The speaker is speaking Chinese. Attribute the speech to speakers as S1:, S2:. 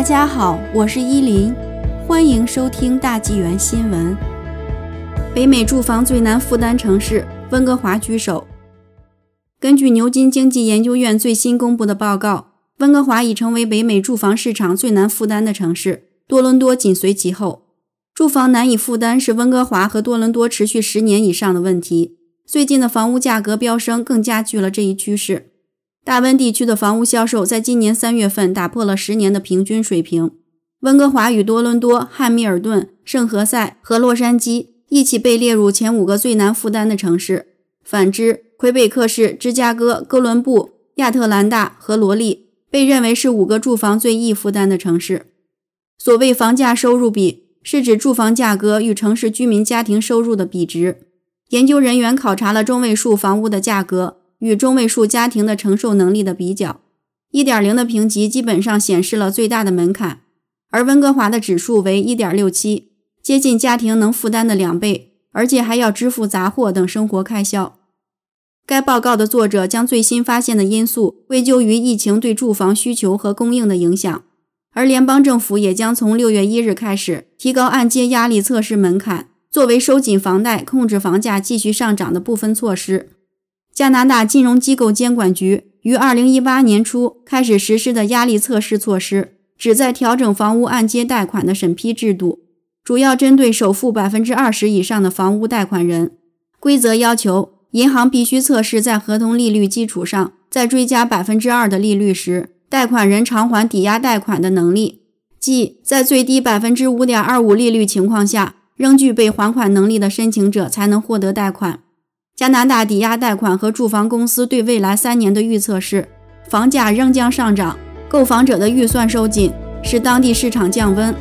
S1: 大家好，我是依林，欢迎收听大纪元新闻。北美住房最难负担城市，温哥华居首。根据牛津经济研究院最新公布的报告，温哥华已成为北美住房市场最难负担的城市，多伦多紧随其后。住房难以负担是温哥华和多伦多持续十年以上的问题，最近的房屋价格飙升更加剧了这一趋势。大温地区的房屋销售在今年三月份打破了十年的平均水平。温哥华与多伦多、汉密尔顿、圣何塞和洛杉矶一起被列入前五个最难负担的城市。反之，魁北克市、芝加哥、哥伦布、亚特兰大和罗利被认为是五个住房最易负担的城市。所谓房价收入比，是指住房价格与城市居民家庭收入的比值。研究人员考察了中位数房屋的价格。与中位数家庭的承受能力的比较，一点零的评级基本上显示了最大的门槛，而温哥华的指数为一点六七，接近家庭能负担的两倍，而且还要支付杂货等生活开销。该报告的作者将最新发现的因素归咎于疫情对住房需求和供应的影响，而联邦政府也将从六月一日开始提高按揭压力测试门槛，作为收紧房贷、控制房价继续上涨的部分措施。加拿大金融机构监管局于二零一八年初开始实施的压力测试措施，旨在调整房屋按揭贷款的审批制度，主要针对首付百分之二十以上的房屋贷款人。规则要求，银行必须测试在合同利率基础上再追加百分之二的利率时，贷款人偿还抵押贷款的能力，即在最低百分之五点二五利率情况下，仍具备还款能力的申请者才能获得贷款。加拿大抵押贷款和住房公司对未来三年的预测是，房价仍将上涨，购房者的预算收紧，使当地市场降温。